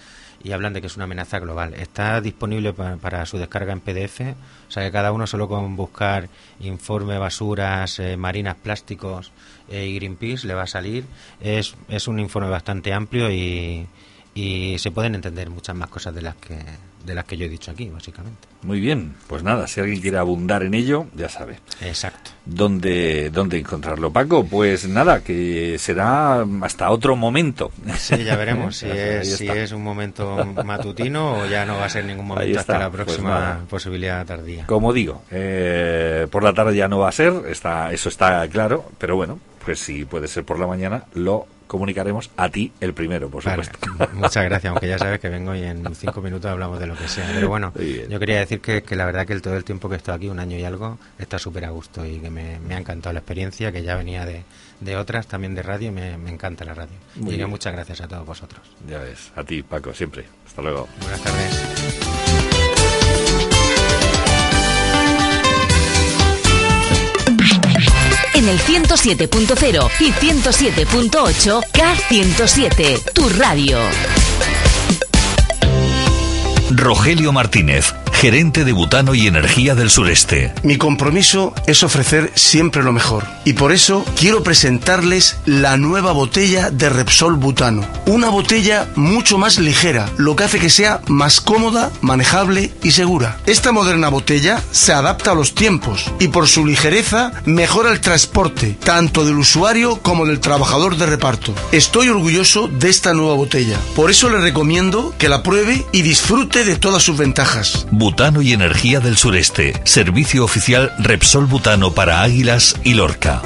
y hablan de que es una amenaza global. Está disponible para, su descarga en PDF, o sea que cada uno solo con buscar informe basuras eh, marinas, plásticos eh, y Greenpeace le va a salir. Es, es un informe bastante amplio y, y se pueden entender muchas más cosas de las que de las que yo he dicho aquí, básicamente. Muy bien, pues nada, si alguien quiere abundar en ello, ya sabe. Exacto. ¿Dónde, dónde encontrarlo, Paco? Pues nada, que será hasta otro momento. Sí, ya veremos si, es, si es un momento matutino o ya no va a ser ningún momento hasta la pues próxima posibilidad tardía. Como digo, eh, por la tarde ya no va a ser, está, eso está claro, pero bueno, pues si puede ser por la mañana, lo comunicaremos a ti el primero, por supuesto. muchas gracias, aunque ya sabes que vengo y en cinco minutos hablamos de lo que sea. Pero bueno, yo quería decir que, la verdad que el, todo el tiempo que he estado aquí, un año y algo, está súper a gusto y que me, ha encantado la experiencia, que ya venía de, de otras, también de radio, y me, encanta la radio. y yo muchas gracias a todos vosotros. Ya ves, a ti Paco, siempre. Hasta luego. Buenas tardes. En el 107.0 y 107.8 K107, tu radio. Rogelio Martínez gerente de Butano y Energía del Sureste. Mi compromiso es ofrecer siempre lo mejor y por eso quiero presentarles la nueva botella de Repsol Butano. Una botella mucho más ligera, lo que hace que sea más cómoda, manejable y segura. Esta moderna botella se adapta a los tiempos y por su ligereza mejora el transporte, tanto del usuario como del trabajador de reparto. Estoy orgulloso de esta nueva botella, por eso le recomiendo que la pruebe y disfrute de todas sus ventajas. Butano y Energía del Sureste. Servicio oficial Repsol Butano para Águilas y Lorca.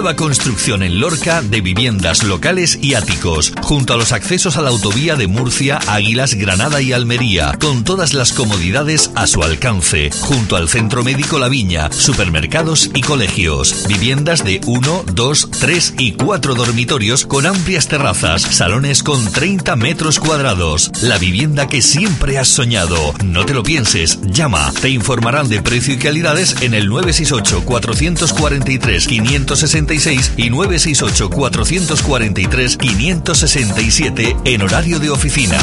Nueva construcción en Lorca de viviendas locales y áticos, junto a los accesos a la autovía de Murcia, Águilas, Granada y Almería, con todas las comodidades a su alcance, junto al Centro Médico La Viña, supermercados y colegios. Viviendas de 1, 2, 3 y 4 dormitorios con amplias terrazas, salones con 30 metros cuadrados. La vivienda que siempre has soñado. No te lo pienses, llama. Te informarán de precio y calidades en el 968 443 560 y 968 443 567 en horario de oficina.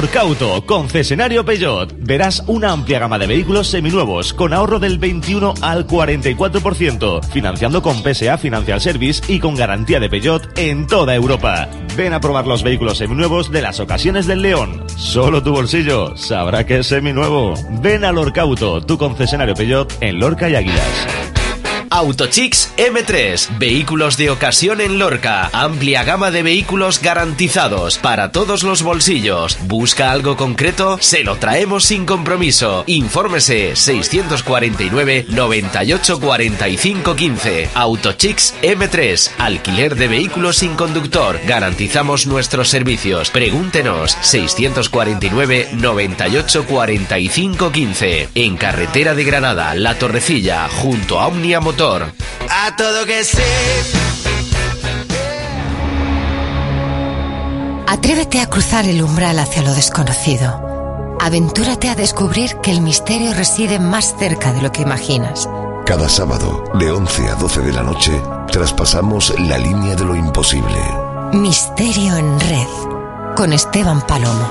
Lorcauto, concesionario Peugeot. Verás una amplia gama de vehículos seminuevos con ahorro del 21 al 44%, financiando con PSA Financial Service y con garantía de Peugeot en toda Europa. Ven a probar los vehículos seminuevos de las ocasiones del León. Solo tu bolsillo sabrá que es seminuevo. Ven a Lorcauto, tu concesionario Peugeot en Lorca y Águilas. Autochicks M3, vehículos de ocasión en Lorca, amplia gama de vehículos garantizados para todos los bolsillos. ¿Busca algo concreto? Se lo traemos sin compromiso. Infórmese 649 98 45 15. Autochicks M3, alquiler de vehículos sin conductor. Garantizamos nuestros servicios. Pregúntenos 649 98 45 15. En carretera de Granada, La Torrecilla, junto a Omnia Motor a todo que sí. Atrévete a cruzar el umbral hacia lo desconocido. Aventúrate a descubrir que el misterio reside más cerca de lo que imaginas. Cada sábado, de 11 a 12 de la noche, traspasamos la línea de lo imposible. Misterio en red, con Esteban Palomo.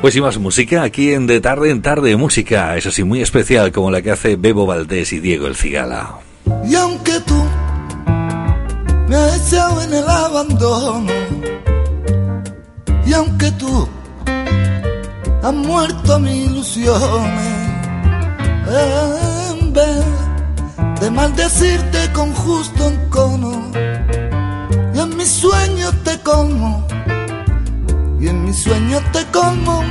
Pues y más música aquí en De Tarde en Tarde, música, eso sí, muy especial, como la que hace Bebo Valdés y Diego El Cigala. Y aunque tú me has echado en el abandono, y aunque tú has muerto mi ilusiones, en vez de maldecirte con justo encono, y en mis sueños te como y en mis sueños te como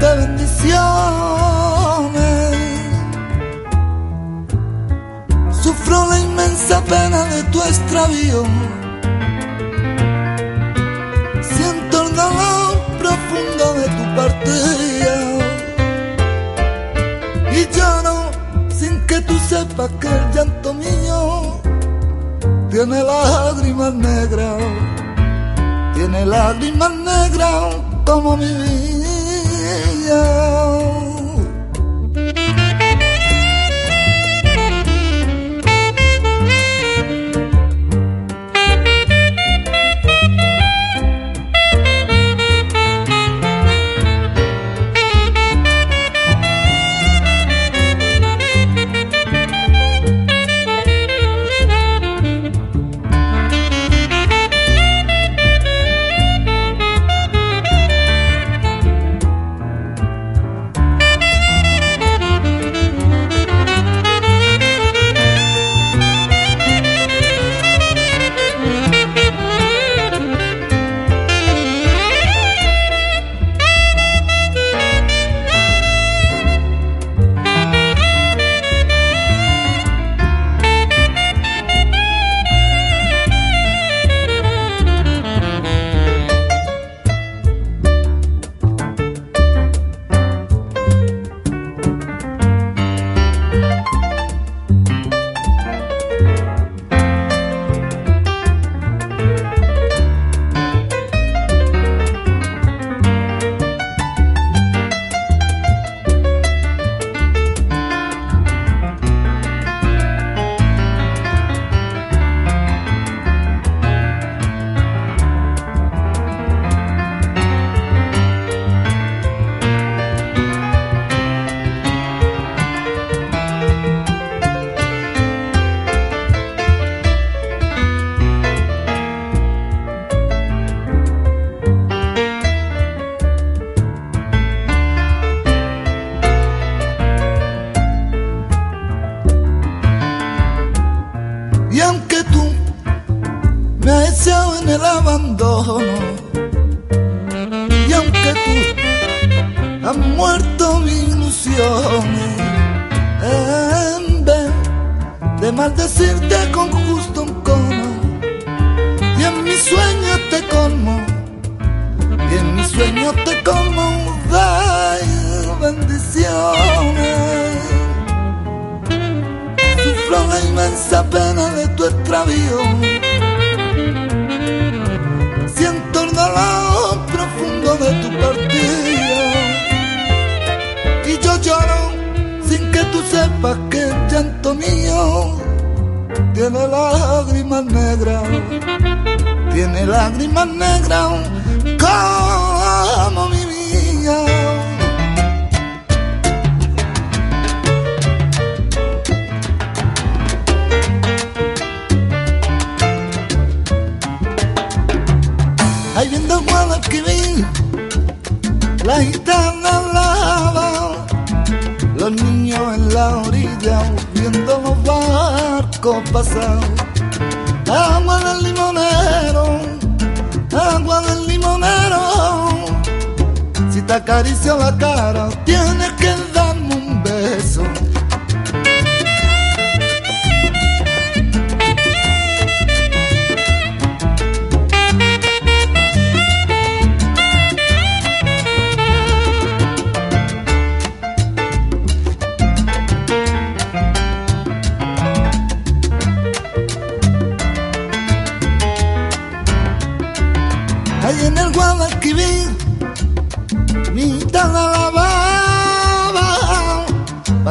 de bendiciones. Sufro la inmensa pena de tu extravío. Siento el dolor profundo de tu partida. Y lloro sin que tú sepas que el llanto mío tiene lágrimas negras tiene lágrimas negras como mi vida. Viene el abandono. Y aunque tú has muerto mi ilusión, en vez de maldecirte con justo un cono, y en mis sueños te como, y en mis sueños te como, de bendiciones. La inmensa pena de tu extravío dolor profundo de tu partida. Y yo lloro sin que tú sepas que el llanto mío tiene lágrimas negras, tiene lágrimas negras como mi vida. La gitana lava, los niños en la orilla viendo los barcos pasar. Agua del limonero, agua del limonero, si te acaricio la cara, tienes que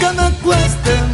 nunca me cueste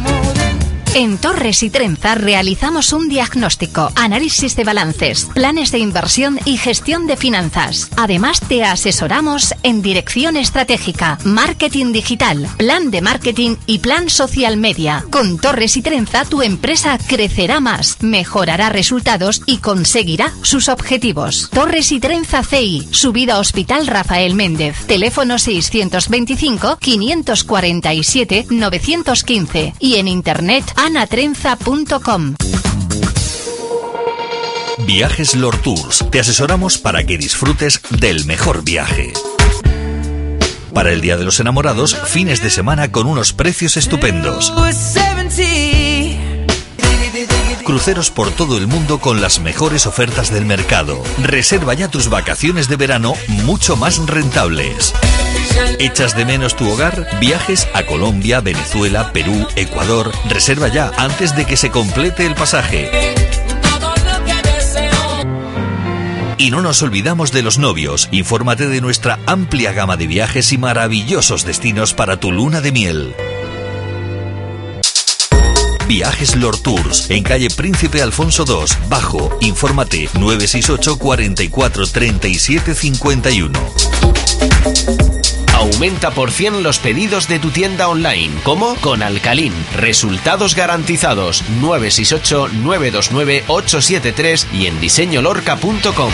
en Torres y Trenza realizamos un diagnóstico, análisis de balances, planes de inversión y gestión de finanzas. Además, te asesoramos en dirección estratégica, marketing digital, plan de marketing y plan social media. Con Torres y Trenza, tu empresa crecerá más, mejorará resultados y conseguirá sus objetivos. Torres y Trenza CI, subida Hospital Rafael Méndez, teléfono 625 547 915 y en internet anatrenza.com. Viajes Lord Tours. Te asesoramos para que disfrutes del mejor viaje. Para el Día de los Enamorados, fines de semana con unos precios estupendos. Cruceros por todo el mundo con las mejores ofertas del mercado. Reserva ya tus vacaciones de verano mucho más rentables. ¿Echas de menos tu hogar? Viajes a Colombia, Venezuela, Perú, Ecuador. Reserva ya antes de que se complete el pasaje. Y no nos olvidamos de los novios. Infórmate de nuestra amplia gama de viajes y maravillosos destinos para tu luna de miel. Viajes Lord Tours, en calle Príncipe Alfonso II, Bajo. Infórmate 968 44 37 51. Aumenta por 100 los pedidos de tu tienda online. ¿Cómo? Con Alcalín. Resultados garantizados. 968 929 873 y en diseñolorca.com.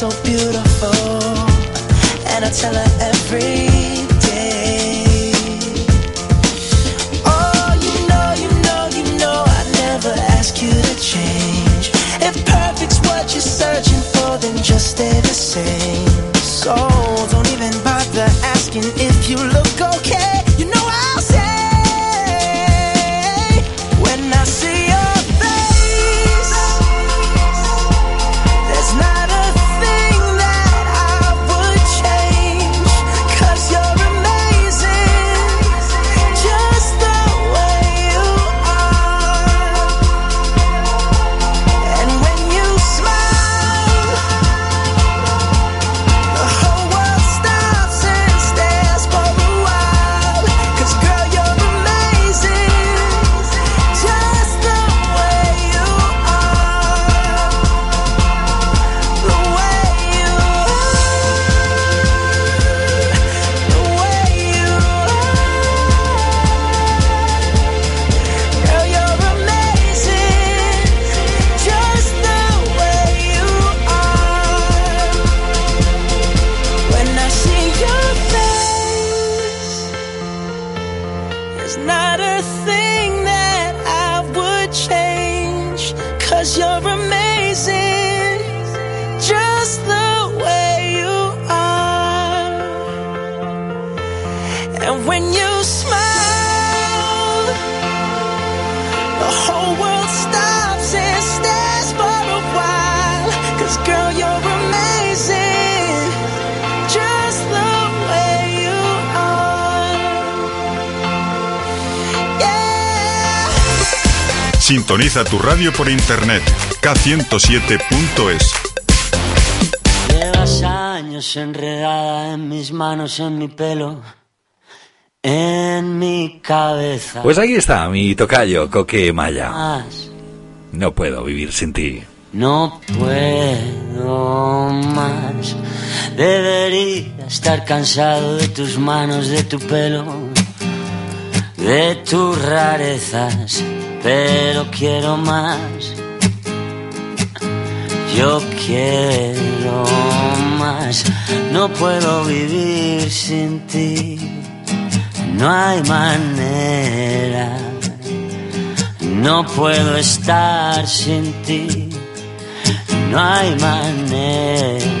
so beautiful, and I tell her every Sintoniza tu radio por internet k107.es. Llevas años enredada en mis manos, en mi pelo, en mi cabeza. Pues ahí está mi tocayo, Coque Maya. No puedo vivir sin ti. no puedo más. Debería estar cansado de tus manos, de tu pelo, de tus rarezas, pero quiero más. Yo quiero más, no puedo vivir sin ti, no hay manera, no puedo estar sin ti, no hay manera.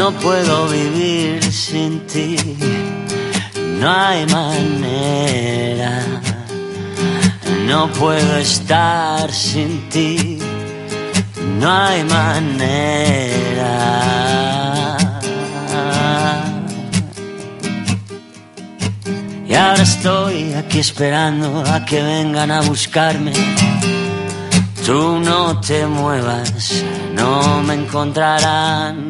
No puedo vivir sin ti no hay manera, no puedo estar sin ti, no hay manera. Y ahora estoy aquí esperando a que vengan a buscarme. Tú no te muevas, no me encontrarán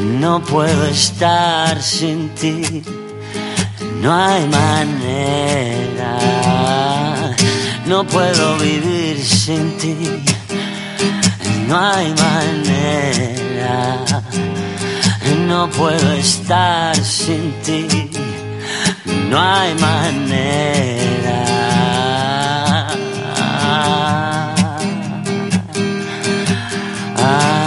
No puedo estar sin ti, no hay manera. No puedo vivir sin ti, no hay manera. No puedo estar sin ti, no hay manera. No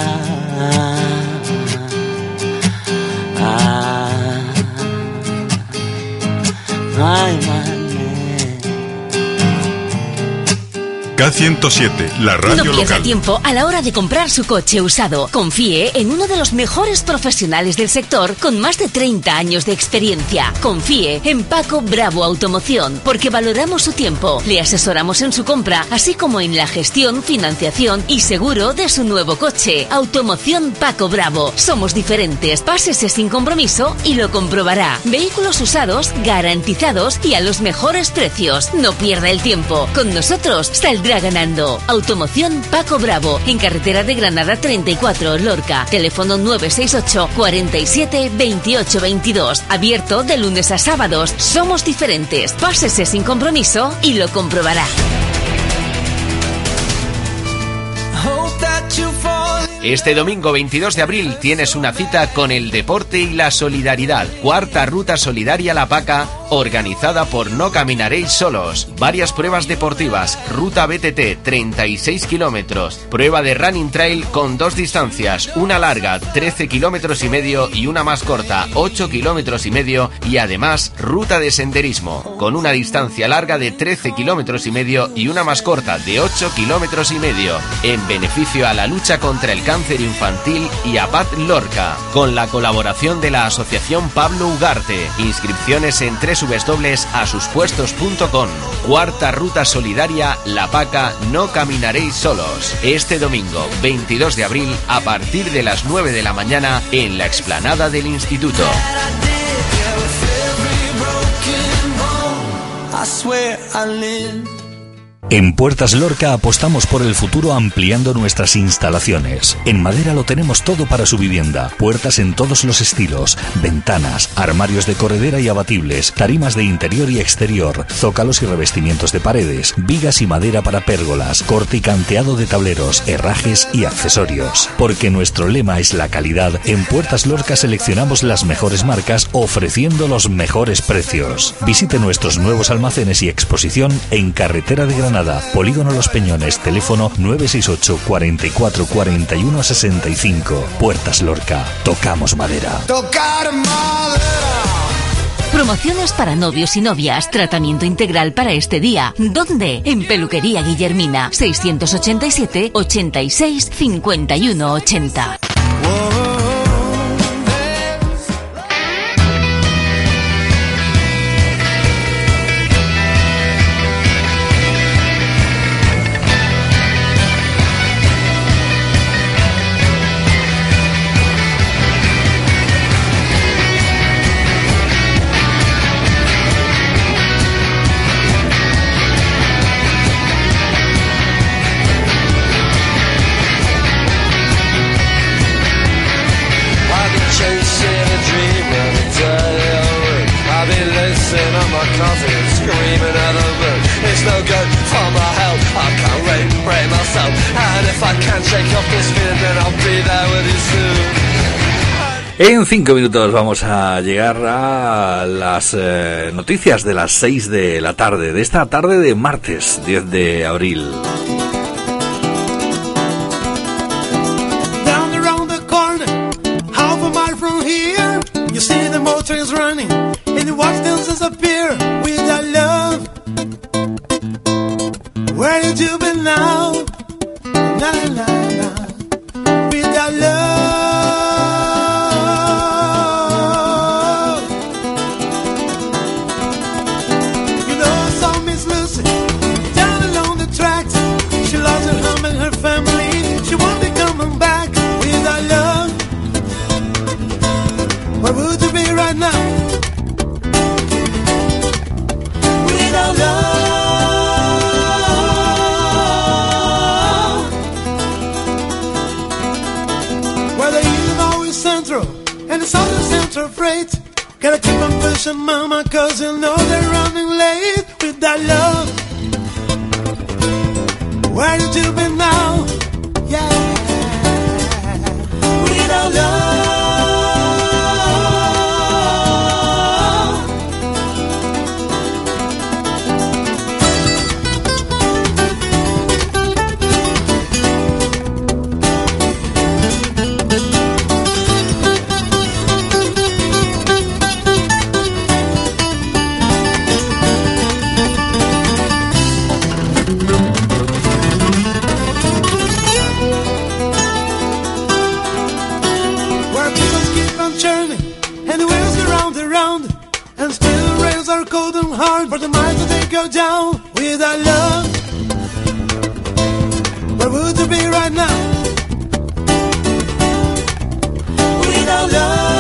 K107, la radio no pierda local. tiempo a la hora de comprar su coche usado. Confíe en uno de los mejores profesionales del sector con más de 30 años de experiencia. Confíe en Paco Bravo Automoción porque valoramos su tiempo. Le asesoramos en su compra, así como en la gestión, financiación y seguro de su nuevo coche. Automoción Paco Bravo. Somos diferentes. Pásese sin compromiso y lo comprobará. Vehículos usados, garantizados y a los mejores precios. No pierda el tiempo. Con nosotros saldrá ganando. Automoción Paco Bravo. En carretera de Granada 34, Lorca. Teléfono 968 47 28 22. Abierto de lunes a sábados. Somos diferentes. Pásese sin compromiso y lo comprobará. Este domingo 22 de abril tienes una cita con el deporte y la solidaridad. Cuarta Ruta Solidaria La Paca, organizada por No Caminaréis Solos. Varias pruebas deportivas. Ruta BTT, 36 kilómetros. Prueba de Running Trail con dos distancias. Una larga, 13 kilómetros y medio, y una más corta, 8 kilómetros y medio. Y además, ruta de senderismo, con una distancia larga de 13 kilómetros y medio y una más corta, de 8 kilómetros y medio. En beneficio a la lucha contra el cáncer infantil y a Paz Lorca, con la colaboración de la Asociación Pablo Ugarte. Inscripciones en www.asuspuestos.com. Cuarta Ruta Solidaria La Paca No Caminaréis Solos. Este domingo 22 de abril a partir de las 9 de la mañana en la explanada del Instituto. En Puertas Lorca apostamos por el futuro ampliando nuestras instalaciones. En madera lo tenemos todo para su vivienda. Puertas en todos los estilos, ventanas, armarios de corredera y abatibles, tarimas de interior y exterior, zócalos y revestimientos de paredes, vigas y madera para pérgolas, corte y canteado de tableros, herrajes y accesorios. Porque nuestro lema es la calidad, en Puertas Lorca seleccionamos las mejores marcas ofreciendo los mejores precios. Visite nuestros nuevos almacenes y exposición en Carretera de Granada, Polígono Los Peñones, teléfono 968 44 41 65. Puertas Lorca, tocamos madera. Tocar madera. Promociones para novios y novias. Tratamiento integral para este día. ¿Dónde? En Peluquería Guillermina. 687 86 51 80. En cinco minutos vamos a llegar a las eh, noticias de las seis de la tarde, de esta tarde de martes 10 de abril. la la la, with your love. Central and the central freight. Gotta keep on pushing, mama, cause you know they're running late with that love. Where did you been now? Yeah. With our love. Hard, but the minds will take you down without love. Where would you be right now? Without love.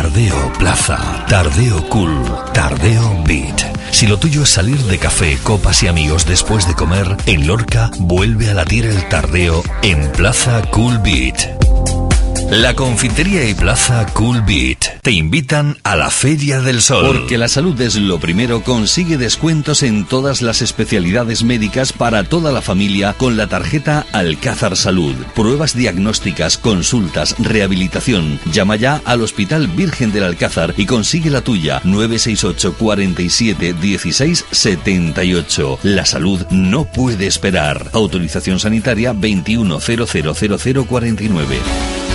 Tardeo Plaza, Tardeo Cool, Tardeo Beat. Si lo tuyo es salir de café, copas y amigos después de comer, en Lorca vuelve a latir el tardeo en Plaza Cool Beat. La confitería y Plaza Cool Beat te invitan a la Feria del Sol. Porque la salud es lo primero, consigue descuentos en todas las especialidades médicas para toda la familia con la tarjeta Alcázar Salud. Pruebas diagnósticas, consultas, rehabilitación. Llama ya al Hospital Virgen del Alcázar y consigue la tuya 968 47 16 78. La salud no puede esperar. Autorización sanitaria 21000049.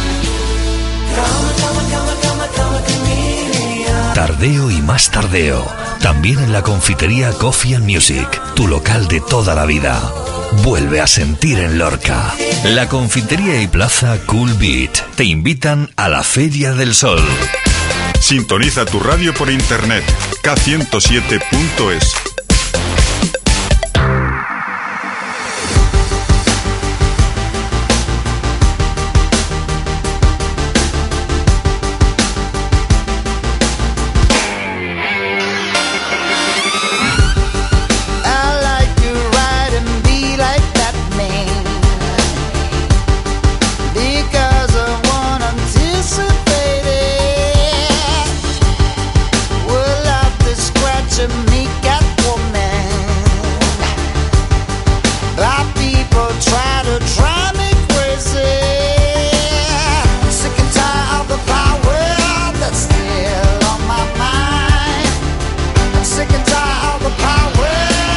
Tardeo y más tardeo. También en la confitería Coffee and Music, tu local de toda la vida. Vuelve a sentir en Lorca. La confitería y plaza Cool Beat te invitan a la Feria del Sol. Sintoniza tu radio por internet k107.es.